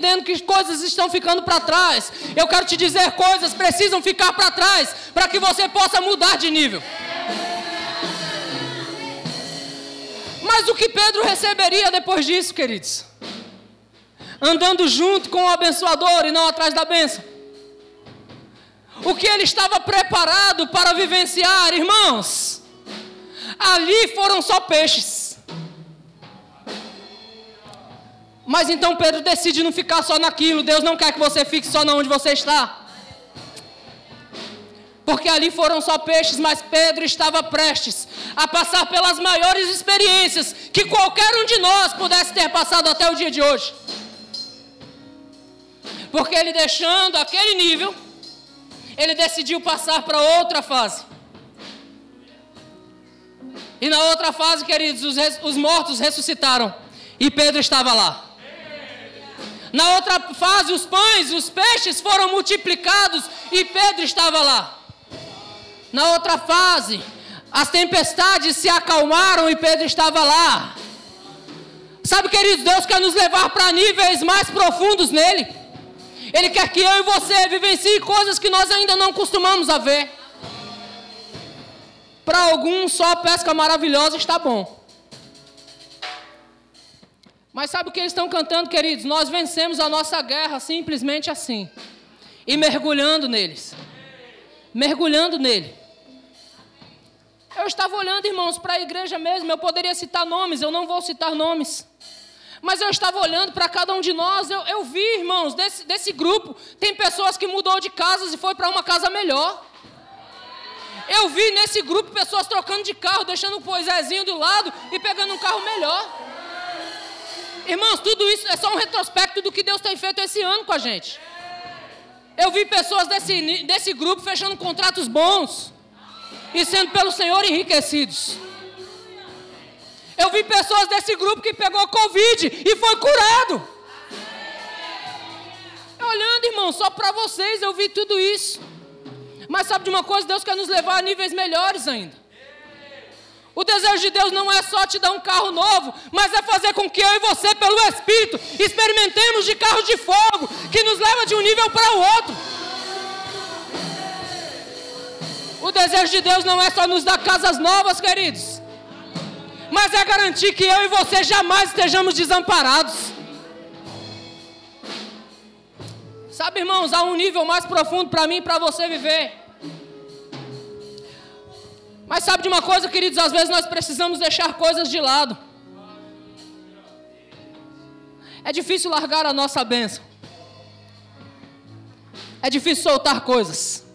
entendendo que coisas estão ficando para trás. Eu quero te dizer, coisas precisam ficar para trás para que você possa mudar de nível. Mas o que Pedro receberia depois disso, queridos? Andando junto com o abençoador e não atrás da bênção. O que ele estava preparado para vivenciar, irmãos? Ali foram só peixes. Mas então Pedro decide não ficar só naquilo. Deus não quer que você fique só onde você está. Porque ali foram só peixes, mas Pedro estava prestes a passar pelas maiores experiências que qualquer um de nós pudesse ter passado até o dia de hoje. Porque ele deixando aquele nível, ele decidiu passar para outra fase. E na outra fase, queridos, os, os mortos ressuscitaram. E Pedro estava lá. Na outra fase, os pães, os peixes foram multiplicados e Pedro estava lá. Na outra fase, as tempestades se acalmaram e Pedro estava lá. Sabe, queridos, Deus quer nos levar para níveis mais profundos nele. Ele quer que eu e você vivencie coisas que nós ainda não costumamos a ver. Para alguns, só pesca maravilhosa está bom. Mas sabe o que eles estão cantando, queridos? Nós vencemos a nossa guerra simplesmente assim. E mergulhando neles. Mergulhando nele. Eu estava olhando, irmãos, para a igreja mesmo. Eu poderia citar nomes, eu não vou citar nomes. Mas eu estava olhando para cada um de nós. Eu, eu vi, irmãos, desse, desse grupo. Tem pessoas que mudou de casas e foi para uma casa melhor. Eu vi nesse grupo pessoas trocando de carro, deixando o poisézinho do lado e pegando um carro melhor. Irmãos, tudo isso é só um retrospecto do que Deus tem feito esse ano com a gente. Eu vi pessoas desse, desse grupo fechando contratos bons e sendo pelo Senhor enriquecidos. Eu vi pessoas desse grupo que pegou Covid e foi curado. Olhando, irmão, só para vocês eu vi tudo isso. Mas sabe de uma coisa? Deus quer nos levar a níveis melhores ainda. O desejo de Deus não é só te dar um carro novo, mas é fazer com que eu e você, pelo Espírito, experimentemos de carros de fogo, que nos leva de um nível para o outro. O desejo de Deus não é só nos dar casas novas, queridos, mas é garantir que eu e você jamais estejamos desamparados. Sabe, irmãos, há um nível mais profundo para mim e para você viver. Mas sabe de uma coisa, queridos? Às vezes nós precisamos deixar coisas de lado. É difícil largar a nossa bênção. É difícil soltar coisas.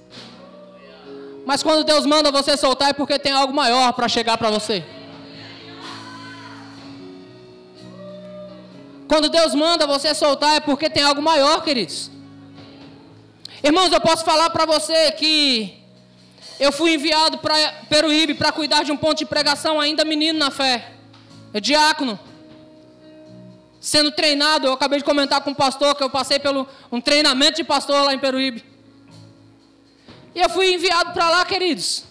Mas quando Deus manda você soltar é porque tem algo maior para chegar para você. Quando Deus manda você soltar é porque tem algo maior, queridos. Irmãos, eu posso falar para você que eu fui enviado para Peruíbe para cuidar de um ponto de pregação, ainda menino na fé. É diácono. Sendo treinado, eu acabei de comentar com o pastor que eu passei pelo um treinamento de pastor lá em Peruíbe. E eu fui enviado para lá, queridos.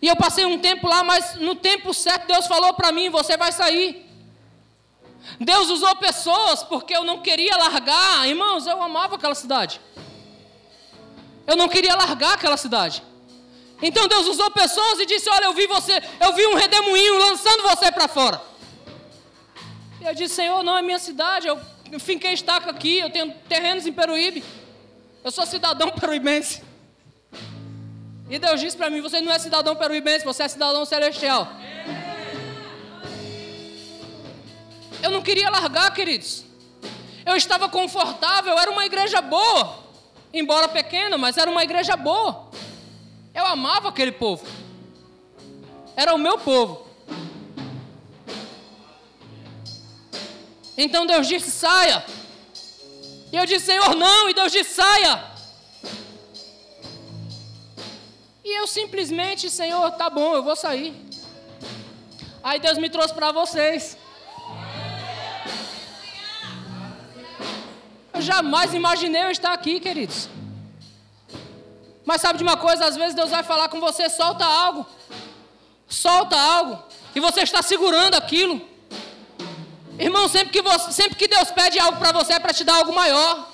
E eu passei um tempo lá, mas no tempo certo Deus falou para mim: você vai sair. Deus usou pessoas porque eu não queria largar. Irmãos, eu amava aquela cidade. Eu não queria largar aquela cidade. Então Deus usou pessoas e disse: Olha, eu vi você, eu vi um redemoinho lançando você para fora. E eu disse: Senhor, não é minha cidade, eu finquei estaca aqui, eu tenho terrenos em Peruíbe, eu sou cidadão peruibense. E Deus disse para mim: Você não é cidadão peruibense, você é cidadão celestial. Eu não queria largar, queridos. Eu estava confortável, era uma igreja boa, embora pequena, mas era uma igreja boa. Eu amava aquele povo. Era o meu povo. Então Deus disse: saia. E eu disse: Senhor, não. E Deus disse: saia. E eu simplesmente, Senhor, tá bom, eu vou sair. Aí Deus me trouxe para vocês. Eu jamais imaginei eu estar aqui, queridos. Mas sabe de uma coisa? Às vezes Deus vai falar com você, solta algo. Solta algo. E você está segurando aquilo. Irmão, sempre que, você, sempre que Deus pede algo para você é para te dar algo maior.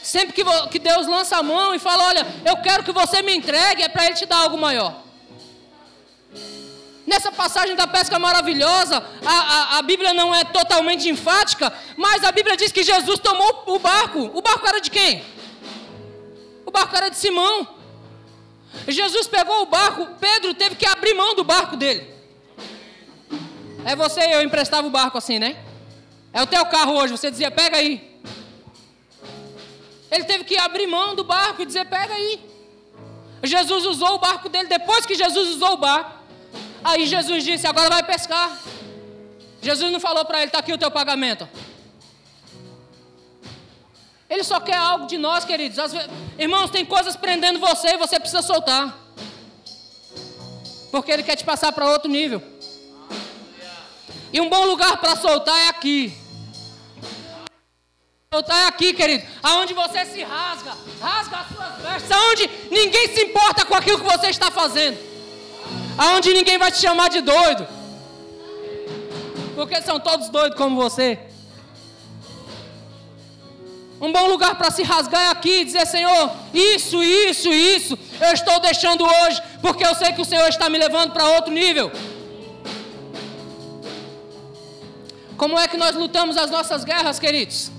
Sempre que, que Deus lança a mão e fala: Olha, eu quero que você me entregue, é para Ele te dar algo maior. Nessa passagem da pesca maravilhosa, a, a, a, Bíblia não é totalmente enfática, mas a Bíblia diz que Jesus tomou o barco. O barco era de quem? O barco era de Simão. Jesus pegou o barco, Pedro teve que abrir mão do barco dele. É você e eu emprestava o barco assim, né? É o teu carro hoje, você dizia, pega aí. Ele teve que abrir mão do barco e dizer: pega aí. Jesus usou o barco dele. Depois que Jesus usou o barco, aí Jesus disse: agora vai pescar. Jesus não falou para ele: está aqui o teu pagamento. Ele só quer algo de nós, queridos. Irmãos, tem coisas prendendo você e você precisa soltar. Porque ele quer te passar para outro nível. E um bom lugar para soltar é aqui. Está aqui, querido, aonde você se rasga, rasga as suas vestes, aonde ninguém se importa com aquilo que você está fazendo, aonde ninguém vai te chamar de doido, porque são todos doidos como você. Um bom lugar para se rasgar é aqui e dizer: Senhor, isso, isso, isso, eu estou deixando hoje, porque eu sei que o Senhor está me levando para outro nível. Como é que nós lutamos as nossas guerras, queridos?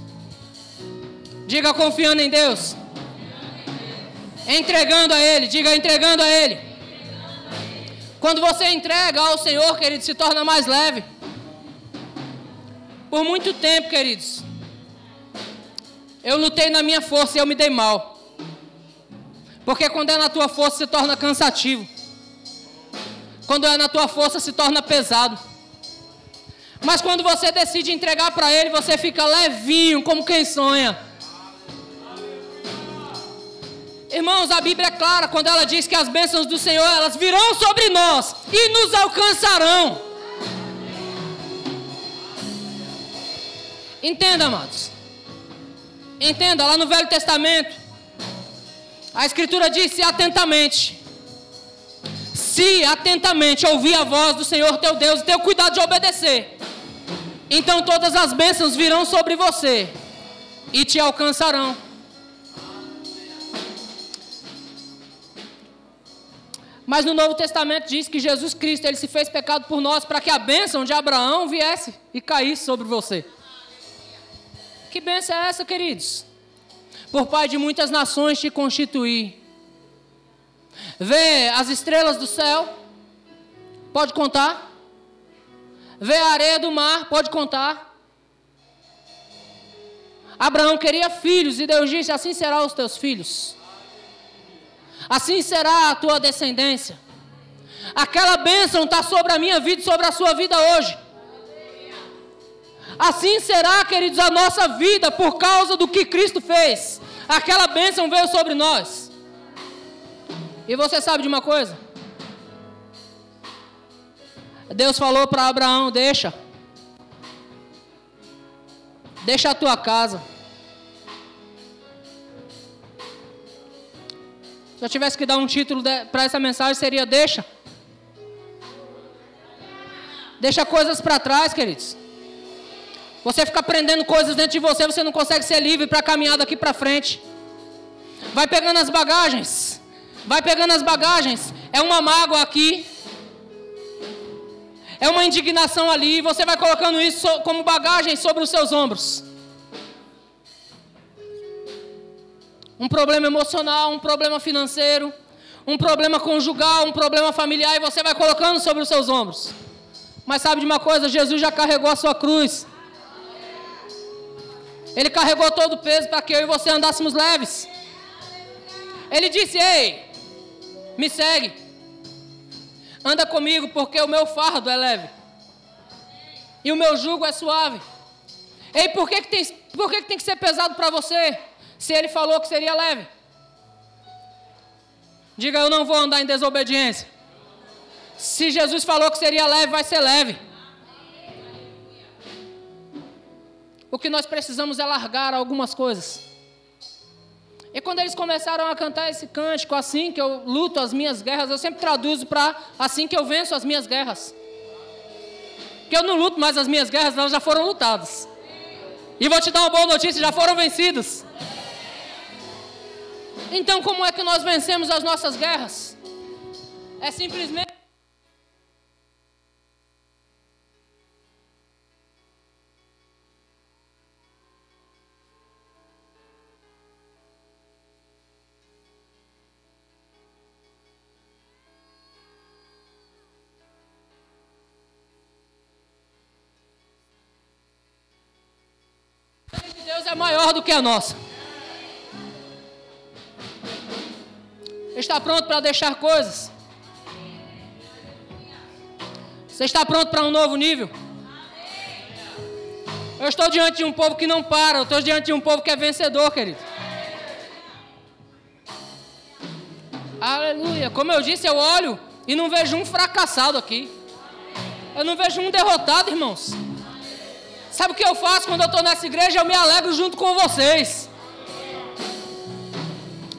Diga confiando em Deus. Entregando a Ele. Diga entregando a Ele. Quando você entrega ao Senhor, querido, se torna mais leve. Por muito tempo, queridos, eu lutei na minha força e eu me dei mal. Porque quando é na tua força se torna cansativo. Quando é na tua força se torna pesado. Mas quando você decide entregar para Ele, você fica levinho, como quem sonha. Irmãos, a Bíblia é clara quando ela diz que as bênçãos do Senhor elas virão sobre nós e nos alcançarão. Entenda, amados. Entenda, lá no Velho Testamento, a Escritura disse atentamente: se atentamente ouvir a voz do Senhor teu Deus e ter o cuidado de obedecer, então todas as bênçãos virão sobre você e te alcançarão. Mas no Novo Testamento diz que Jesus Cristo ele se fez pecado por nós para que a bênção de Abraão viesse e caísse sobre você. Que bênção é essa, queridos? Por pai de muitas nações te constituir. Vê as estrelas do céu, pode contar. Vê a areia do mar, pode contar. Abraão queria filhos e Deus disse: Assim serão os teus filhos assim será a tua descendência. Aquela bênção está sobre a minha vida e sobre a sua vida hoje. Assim será, queridos, a nossa vida por causa do que Cristo fez. Aquela bênção veio sobre nós. E você sabe de uma coisa? Deus falou para Abraão: Deixa, deixa a tua casa. Se eu tivesse que dar um título para essa mensagem, seria: Deixa. Deixa coisas para trás, queridos. Você fica prendendo coisas dentro de você, você não consegue ser livre para caminhar daqui para frente. Vai pegando as bagagens. Vai pegando as bagagens. É uma mágoa aqui. É uma indignação ali. Você vai colocando isso como bagagem sobre os seus ombros. um problema emocional, um problema financeiro, um problema conjugal, um problema familiar, e você vai colocando sobre os seus ombros. Mas sabe de uma coisa? Jesus já carregou a sua cruz. Ele carregou todo o peso para que eu e você andássemos leves. Ele disse: Ei, me segue. Anda comigo, porque o meu fardo é leve. E o meu jugo é suave. Ei, por que, que, tem, por que, que tem que ser pesado para você? se ele falou que seria leve? Diga, eu não vou andar em desobediência. Se Jesus falou que seria leve, vai ser leve. O que nós precisamos é largar algumas coisas. E quando eles começaram a cantar esse cântico, assim que eu luto as minhas guerras, eu sempre traduzo para assim que eu venço as minhas guerras. Que eu não luto mais as minhas guerras, elas já foram lutadas. E vou te dar uma boa notícia: já foram vencidos. Então, como é que nós vencemos as nossas guerras? É simplesmente. É maior do que a nossa. Está pronto para deixar coisas? Você está pronto para um novo nível? Eu estou diante de um povo que não para, eu estou diante de um povo que é vencedor, querido. Aleluia. Como eu disse, eu olho e não vejo um fracassado aqui. Eu não vejo um derrotado, irmãos. Sabe o que eu faço quando eu estou nessa igreja? Eu me alegro junto com vocês.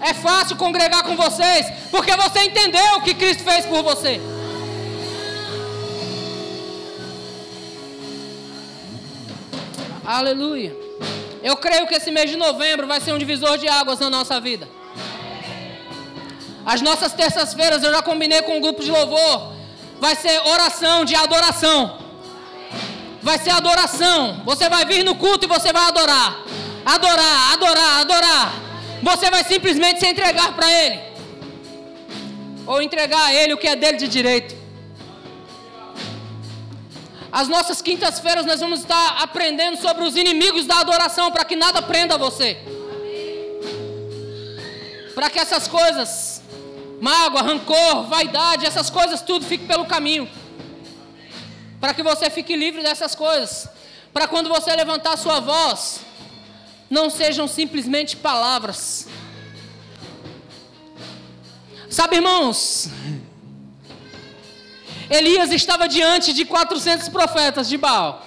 É fácil congregar com vocês, porque você entendeu o que Cristo fez por você. Aleluia. Eu creio que esse mês de novembro vai ser um divisor de águas na nossa vida. As nossas terças-feiras eu já combinei com um grupo de louvor. Vai ser oração de adoração. Vai ser adoração. Você vai vir no culto e você vai adorar. Adorar, adorar, adorar. Você vai simplesmente se entregar para Ele. Ou entregar a Ele o que é dele de direito. As nossas quintas-feiras nós vamos estar aprendendo sobre os inimigos da adoração para que nada prenda você. Para que essas coisas, mágoa, rancor, vaidade, essas coisas tudo fique pelo caminho. Para que você fique livre dessas coisas. Para quando você levantar sua voz, não sejam simplesmente palavras. Sabe, irmãos, Elias estava diante de 400 profetas de Baal.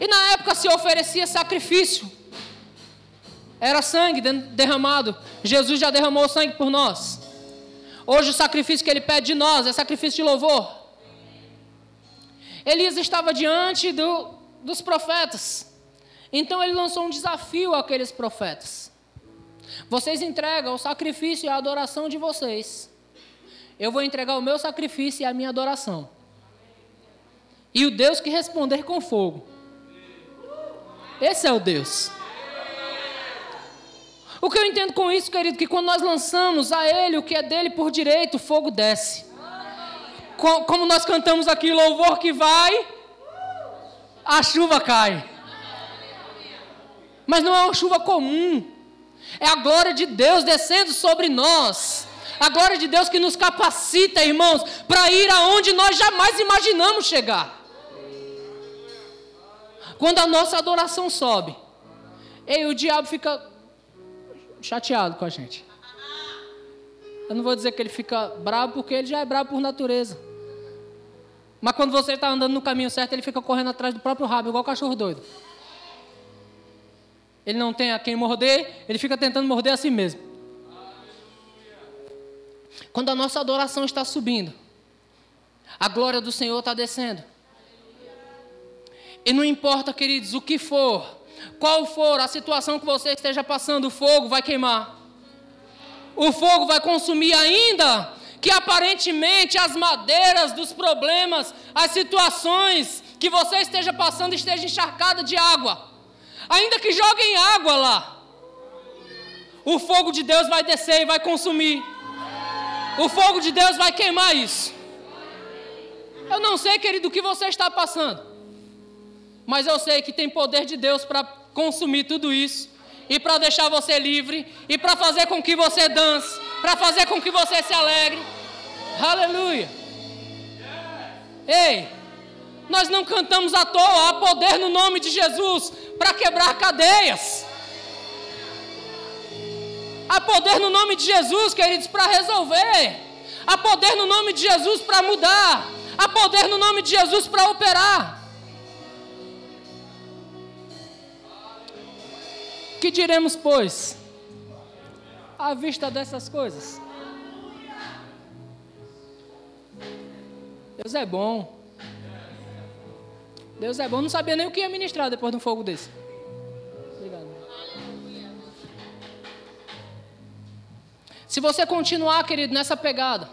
E na época se oferecia sacrifício. Era sangue derramado. Jesus já derramou sangue por nós. Hoje o sacrifício que ele pede de nós é sacrifício de louvor. Elias estava diante do, dos profetas. Então ele lançou um desafio àqueles profetas. Vocês entregam o sacrifício e a adoração de vocês eu vou entregar o meu sacrifício e a minha adoração. E o Deus que responder com fogo. Esse é o Deus. O que eu entendo com isso, querido, que quando nós lançamos a Ele o que é dele por direito, o fogo desce. Como nós cantamos aqui, louvor que vai, a chuva cai. Mas não é uma chuva comum, é a glória de Deus descendo sobre nós a glória de Deus que nos capacita, irmãos, para ir aonde nós jamais imaginamos chegar. Quando a nossa adoração sobe, ei, o diabo fica chateado com a gente. Eu não vou dizer que ele fica bravo, porque ele já é bravo por natureza. Mas quando você está andando no caminho certo, ele fica correndo atrás do próprio rabo, igual cachorro doido. Ele não tem a quem morder, ele fica tentando morder a si mesmo. Quando a nossa adoração está subindo, a glória do Senhor está descendo. E não importa, queridos, o que for, qual for a situação que você esteja passando, o fogo vai queimar. O fogo vai consumir ainda que aparentemente as madeiras dos problemas, as situações que você esteja passando esteja encharcada de água. Ainda que joguem água lá. O fogo de Deus vai descer e vai consumir. O fogo de Deus vai queimar isso. Eu não sei, querido, o que você está passando. Mas eu sei que tem poder de Deus para consumir tudo isso. E para deixar você livre. E para fazer com que você dance. Para fazer com que você se alegre. Aleluia. Ei, nós não cantamos à toa. Há poder no nome de Jesus para quebrar cadeias. Há poder no nome de Jesus, queridos, para resolver. Há poder no nome de Jesus para mudar. Há poder no nome de Jesus para operar. Que diremos, pois, à vista dessas coisas? Deus é bom. Deus é bom, não sabia nem o que ia ministrar depois de um fogo desse. Obrigado. Se você continuar, querido, nessa pegada,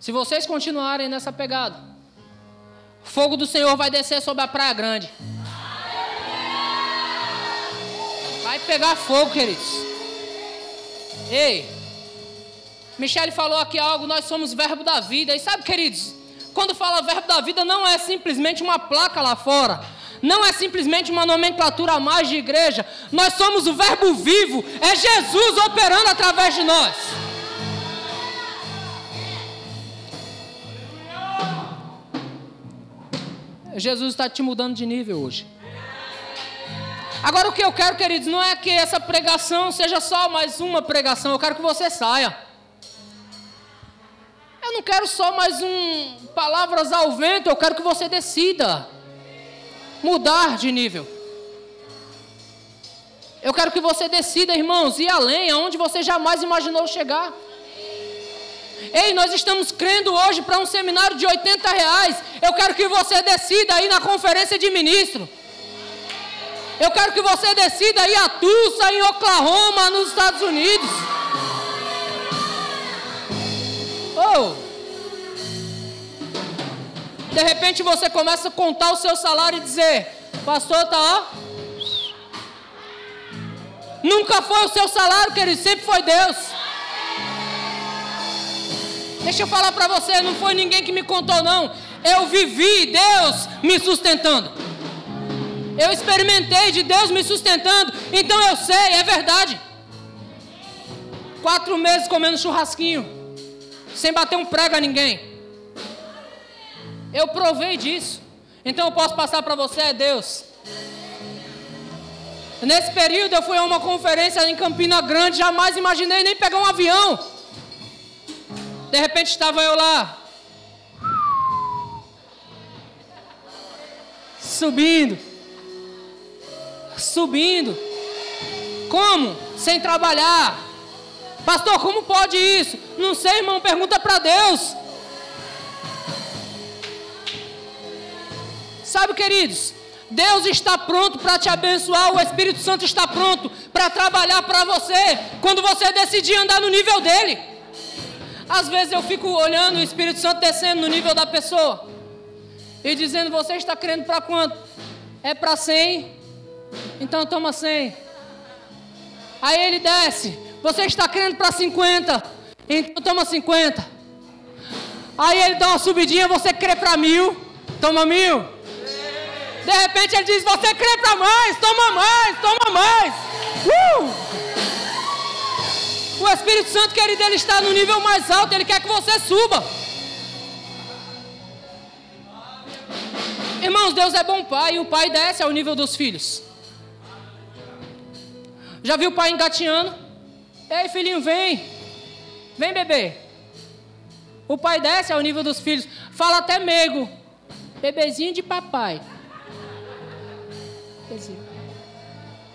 se vocês continuarem nessa pegada, o fogo do Senhor vai descer sobre a Praia Grande. Vai pegar fogo, queridos. Ei, Michele falou aqui algo, nós somos verbo da vida. E sabe, queridos, quando fala verbo da vida, não é simplesmente uma placa lá fora. Não é simplesmente uma nomenclatura a mais de igreja. Nós somos o verbo vivo. É Jesus operando através de nós. Jesus está te mudando de nível hoje. Agora o que eu quero, queridos, não é que essa pregação seja só mais uma pregação. Eu quero que você saia. Eu não quero só mais um palavras ao vento, eu quero que você decida mudar de nível. Eu quero que você decida, irmãos, ir além, aonde você jamais imaginou chegar. Ei, nós estamos crendo hoje para um seminário de 80 reais. Eu quero que você decida ir na conferência de ministro. Eu quero que você decida ir a Tulsa, em Oklahoma, nos Estados Unidos. Oh! De repente você começa a contar o seu salário e dizer: Pastor, tá ó. Nunca foi o seu salário, querido, sempre foi Deus. Deixa eu falar para você, não foi ninguém que me contou, não. Eu vivi Deus me sustentando. Eu experimentei de Deus me sustentando, então eu sei, é verdade. Quatro meses comendo churrasquinho sem bater um prego a ninguém. Eu provei disso. Então eu posso passar para você, é Deus. Nesse período eu fui a uma conferência em Campina Grande, jamais imaginei nem pegar um avião. De repente estava eu lá. Subindo. Subindo. Como? Sem trabalhar. Pastor, como pode isso? Não sei, irmão, pergunta para Deus. Sabe, queridos, Deus está pronto para te abençoar, o Espírito Santo está pronto para trabalhar para você, quando você decidir andar no nível dele. Às vezes eu fico olhando o Espírito Santo descendo no nível da pessoa e dizendo: Você está crendo para quanto? É para 100? Então toma 100. Aí ele desce: Você está crendo para 50? Então toma 50. Aí ele dá uma subidinha, você crê para mil, toma mil. De repente ele diz, você crê para mais, toma mais, toma mais. Uh! O Espírito Santo, querido, ele está no nível mais alto, ele quer que você suba. Irmãos, Deus é bom pai e o pai desce ao nível dos filhos. Já viu o pai engatinhando? Ei, filhinho, vem. Vem, bebê. O pai desce ao nível dos filhos. Fala até meigo. Bebezinho de papai.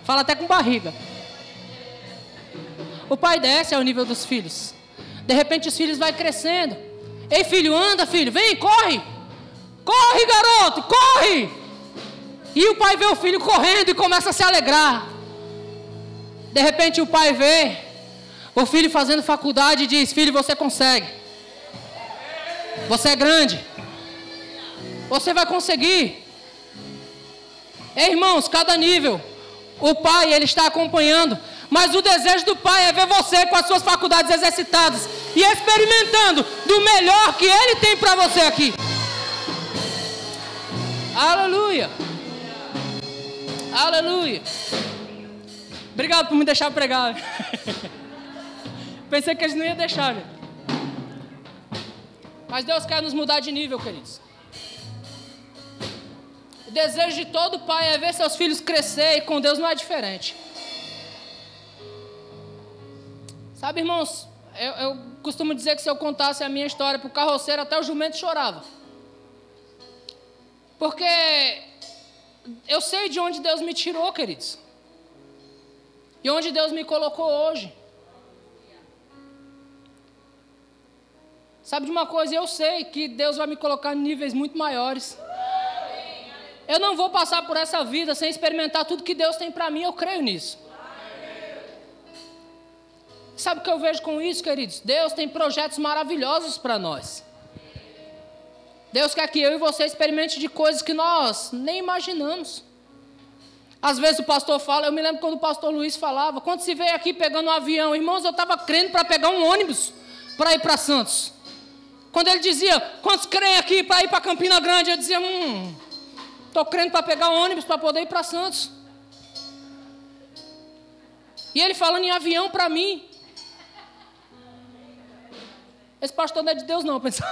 Fala até com barriga. O pai desce ao nível dos filhos. De repente os filhos vai crescendo. Ei, filho, anda, filho. Vem, corre. Corre, garoto, corre. E o pai vê o filho correndo e começa a se alegrar. De repente o pai vê o filho fazendo faculdade diz: Filho, você consegue. Você é grande. Você vai conseguir. Ei, irmãos, cada nível, o pai ele está acompanhando. Mas o desejo do pai é ver você com as suas faculdades exercitadas e experimentando do melhor que ele tem para você aqui. Aleluia. Aleluia. Obrigado por me deixar pregar. Pensei que eles não iam deixar, gente. Mas Deus quer nos mudar de nível, queridos. O desejo de todo pai é ver seus filhos crescer e com Deus não é diferente. Sabe, irmãos, eu, eu costumo dizer que se eu contasse a minha história para o carroceiro, até o jumento chorava. Porque eu sei de onde Deus me tirou, queridos. E onde Deus me colocou hoje. Sabe de uma coisa? Eu sei que Deus vai me colocar em níveis muito maiores. Eu não vou passar por essa vida sem experimentar tudo que Deus tem para mim, eu creio nisso. Sabe o que eu vejo com isso, queridos? Deus tem projetos maravilhosos para nós. Deus quer que eu e você experimente de coisas que nós nem imaginamos. Às vezes o pastor fala, eu me lembro quando o pastor Luiz falava, quando se veio aqui pegando um avião, irmãos, eu estava crendo para pegar um ônibus para ir para Santos. Quando ele dizia, quantos creem aqui para ir para Campina Grande? Eu dizia, hum, estou crendo para pegar um ônibus para poder ir para Santos. E ele falando em avião para mim. Esse pastor não é de Deus, não, pensava.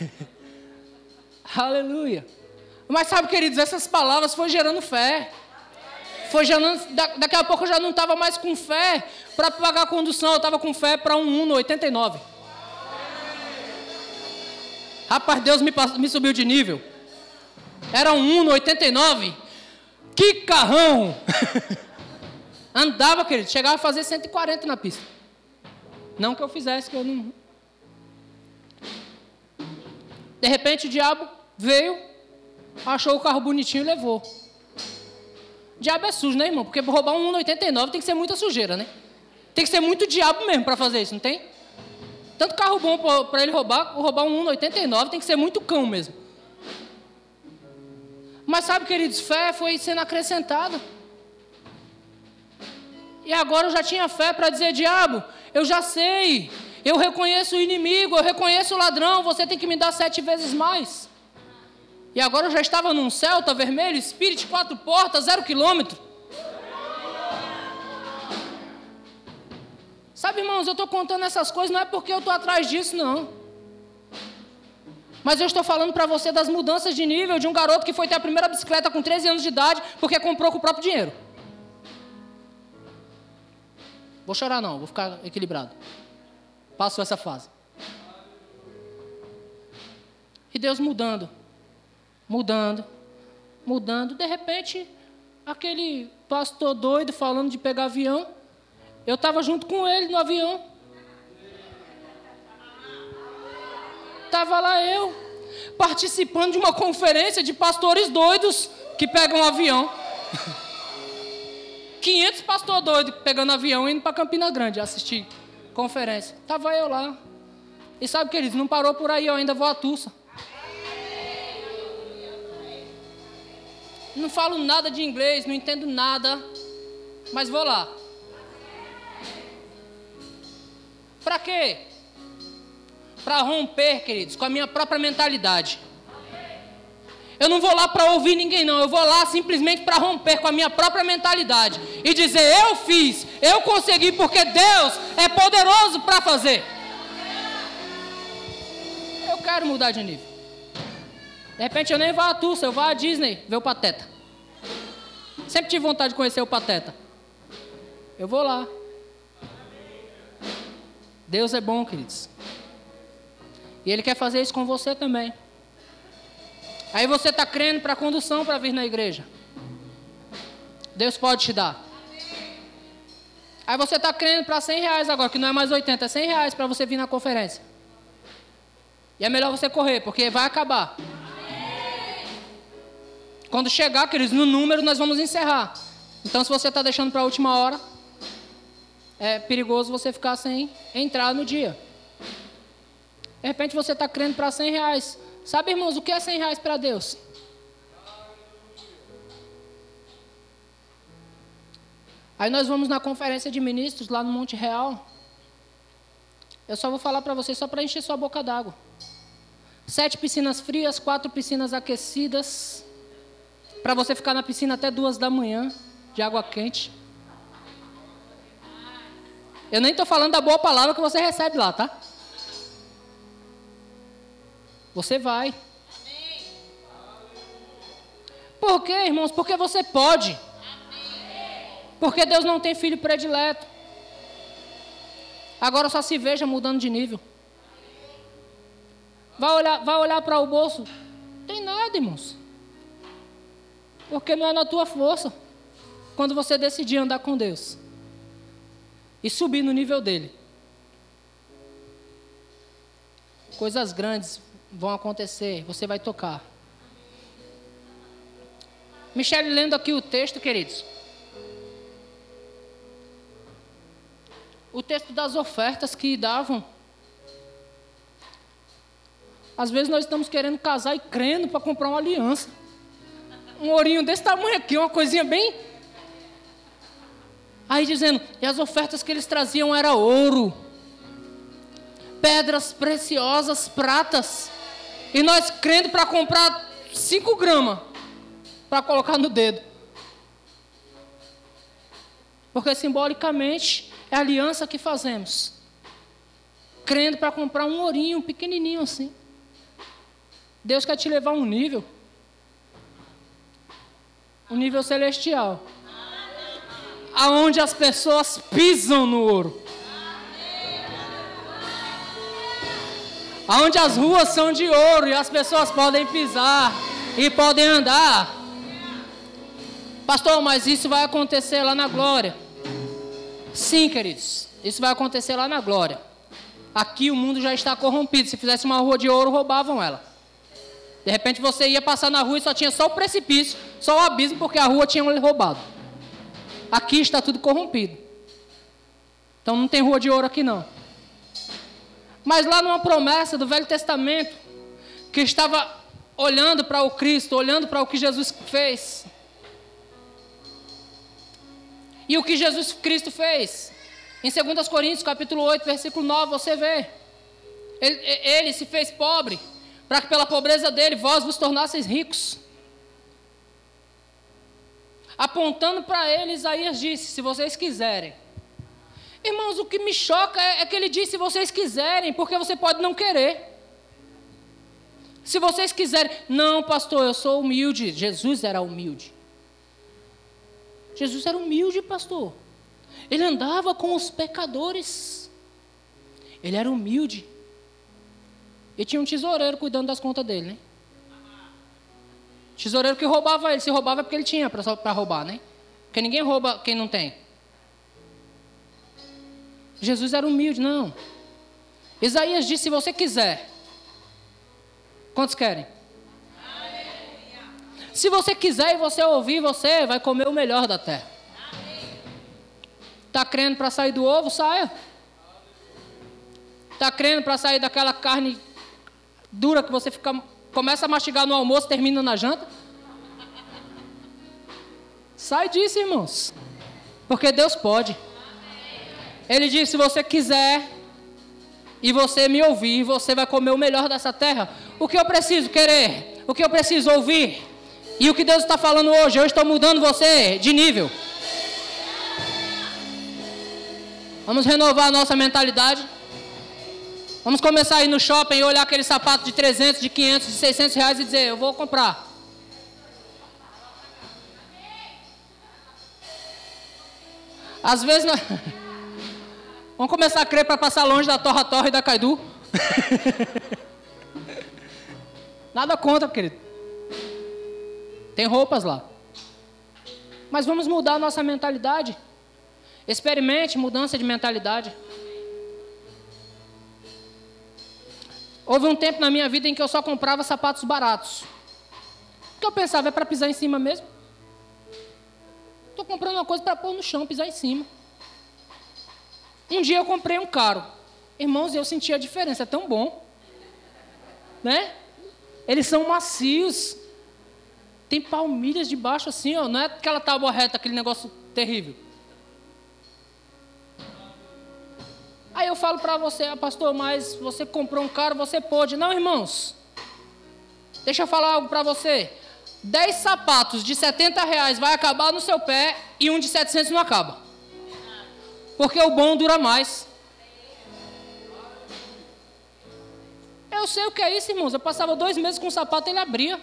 Aleluia. Mas sabe, queridos, essas palavras foi gerando fé. Foi gerando, daqui a pouco eu já não estava mais com fé para pagar a condução, eu estava com fé para um Uno 89. Rapaz, Deus me, me subiu de nível. Era um Uno 89. Que carrão! Andava, querido, chegava a fazer 140 na pista. Não que eu fizesse, que eu não. De repente o diabo veio, achou o carro bonitinho e levou. Diabo é sujo, né, irmão? Porque roubar um 1,89 tem que ser muita sujeira, né? Tem que ser muito diabo mesmo para fazer isso, não tem? Tanto carro bom para ele roubar, roubar um 1,89 tem que ser muito cão mesmo. Mas sabe, queridos, fé foi sendo acrescentada. E agora eu já tinha fé para dizer, diabo, eu já sei, eu reconheço o inimigo, eu reconheço o ladrão, você tem que me dar sete vezes mais. E agora eu já estava num Celta vermelho, Spirit, quatro portas, zero quilômetro. Sabe, irmãos, eu estou contando essas coisas não é porque eu estou atrás disso, não. Mas eu estou falando para você das mudanças de nível de um garoto que foi ter a primeira bicicleta com 13 anos de idade porque comprou com o próprio dinheiro. Vou chorar não, vou ficar equilibrado. Passou essa fase. E Deus mudando, mudando, mudando. De repente, aquele pastor doido falando de pegar avião, eu estava junto com ele no avião. Estava lá eu, participando de uma conferência de pastores doidos que pegam um avião. 500 pastores doidos pegando avião indo para Campina Grande assistir conferência. Tava eu lá. E sabe, queridos, não parou por aí, eu ainda vou a Tussa. Não falo nada de inglês, não entendo nada, mas vou lá. Para quê? Para romper, queridos, com a minha própria mentalidade. Eu não vou lá para ouvir ninguém, não. Eu vou lá simplesmente para romper com a minha própria mentalidade e dizer: Eu fiz, eu consegui, porque Deus é poderoso para fazer. Eu quero mudar de nível. De repente eu nem vou a Tulsa, eu vou a Disney ver o Pateta. Sempre tive vontade de conhecer o Pateta. Eu vou lá. Deus é bom, queridos. E Ele quer fazer isso com você também. Aí você está crendo para a condução para vir na igreja. Deus pode te dar. Aí você está crendo para 100 reais agora, que não é mais 80, é 100 reais para você vir na conferência. E é melhor você correr, porque vai acabar. Quando chegar, queridos, no número nós vamos encerrar. Então, se você está deixando para a última hora, é perigoso você ficar sem entrar no dia. De repente você está crendo para 100 reais. Sabe, irmãos, o que é 100 reais para Deus? Aí nós vamos na conferência de ministros lá no Monte Real. Eu só vou falar para vocês só para encher sua boca d'água. Sete piscinas frias, quatro piscinas aquecidas. Para você ficar na piscina até duas da manhã, de água quente. Eu nem estou falando da boa palavra que você recebe lá, tá? Você vai. Por quê, irmãos? Porque você pode. Porque Deus não tem filho predileto. Agora só se veja mudando de nível. Vai olhar, vai olhar para o bolso. Tem nada, irmãos. Porque não é na tua força. Quando você decidir andar com Deus e subir no nível dele, coisas grandes vão acontecer, você vai tocar. Michele lendo aqui o texto, queridos. O texto das ofertas que davam. Às vezes nós estamos querendo casar e crendo para comprar uma aliança. Um ourinho desse tamanho aqui, uma coisinha bem. Aí dizendo, e as ofertas que eles traziam era ouro, pedras preciosas, pratas. E nós crendo para comprar 5 gramas para colocar no dedo. Porque simbolicamente é a aliança que fazemos. Crendo para comprar um ourinho pequenininho assim. Deus quer te levar a um nível. Um nível celestial. Aonde as pessoas pisam no ouro. Aonde as ruas são de ouro e as pessoas podem pisar e podem andar. Pastor, mas isso vai acontecer lá na glória. Sim, queridos, isso vai acontecer lá na glória. Aqui o mundo já está corrompido. Se fizesse uma rua de ouro, roubavam ela. De repente você ia passar na rua e só tinha só o precipício, só o abismo, porque a rua tinha roubado. Aqui está tudo corrompido. Então não tem rua de ouro aqui não. Mas lá numa promessa do Velho Testamento, que estava olhando para o Cristo, olhando para o que Jesus fez. E o que Jesus Cristo fez? Em 2 Coríntios, capítulo 8, versículo 9, você vê. Ele, ele se fez pobre, para que pela pobreza dele vós vos tornasseis ricos. Apontando para ele, Isaías disse: Se vocês quiserem, Irmãos, o que me choca é, é que ele diz: se vocês quiserem, porque você pode não querer. Se vocês quiserem, não, pastor, eu sou humilde. Jesus era humilde. Jesus era humilde, pastor. Ele andava com os pecadores. Ele era humilde. E tinha um tesoureiro cuidando das contas dele, né? Tesoureiro que roubava ele. Se roubava é porque ele tinha para roubar, né? Porque ninguém rouba quem não tem. Jesus era humilde, não. Isaías disse: se você quiser. Quantos querem? Se você quiser e você ouvir, você vai comer o melhor da terra. Está crendo para sair do ovo? Saia. Está crendo para sair daquela carne dura que você fica, começa a mastigar no almoço, termina na janta? Sai disso, irmãos. Porque Deus pode. Ele disse: se você quiser e você me ouvir, você vai comer o melhor dessa terra. O que eu preciso querer? O que eu preciso ouvir? E o que Deus está falando hoje? Eu estou mudando você de nível. Vamos renovar a nossa mentalidade. Vamos começar a ir no shopping e olhar aquele sapato de 300, de 500, de 600 reais e dizer: Eu vou comprar. Às vezes. Nós... Vamos começar a crer para passar longe da Torra Torre e da Caidu. Nada contra, querido. Tem roupas lá. Mas vamos mudar a nossa mentalidade. Experimente mudança de mentalidade. Houve um tempo na minha vida em que eu só comprava sapatos baratos. O que eu pensava é para pisar em cima mesmo. Estou comprando uma coisa para pôr no chão, pisar em cima. Um dia eu comprei um caro. Irmãos, eu senti a diferença, é tão bom. Né? Eles são macios. Tem palmilhas debaixo assim, ó. Não é aquela tábua reta, aquele negócio terrível. Aí eu falo para você, ah, pastor, mas você comprou um caro, você pode. Não, irmãos. Deixa eu falar algo para você. Dez sapatos de 70 reais vai acabar no seu pé e um de 700 não acaba. Porque o bom dura mais. Eu sei o que é isso, irmãos. Eu passava dois meses com o sapato e ele abria.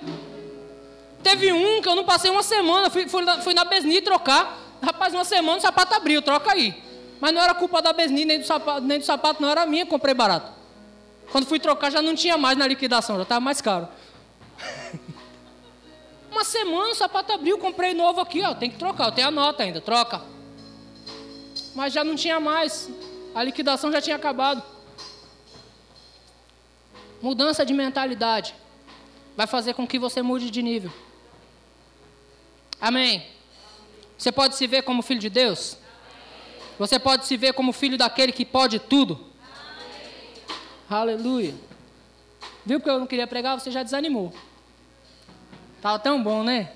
Teve um que eu não passei uma semana, fui, fui, fui na Besni trocar. Rapaz, uma semana o sapato abriu, troca aí. Mas não era culpa da Besni, nem do sapato, nem do sapato não era minha, comprei barato. Quando fui trocar já não tinha mais na liquidação, já estava mais caro. uma semana o sapato abriu, comprei novo aqui, ó. Tem que trocar, eu tenho a nota ainda, troca mas já não tinha mais. A liquidação já tinha acabado. Mudança de mentalidade vai fazer com que você mude de nível. Amém. Você pode se ver como filho de Deus? Você pode se ver como filho daquele que pode tudo? Aleluia. Viu que eu não queria pregar? Você já desanimou. Estava tão bom, né?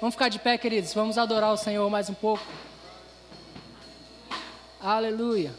Vamos ficar de pé, queridos. Vamos adorar o Senhor mais um pouco. Aleluia.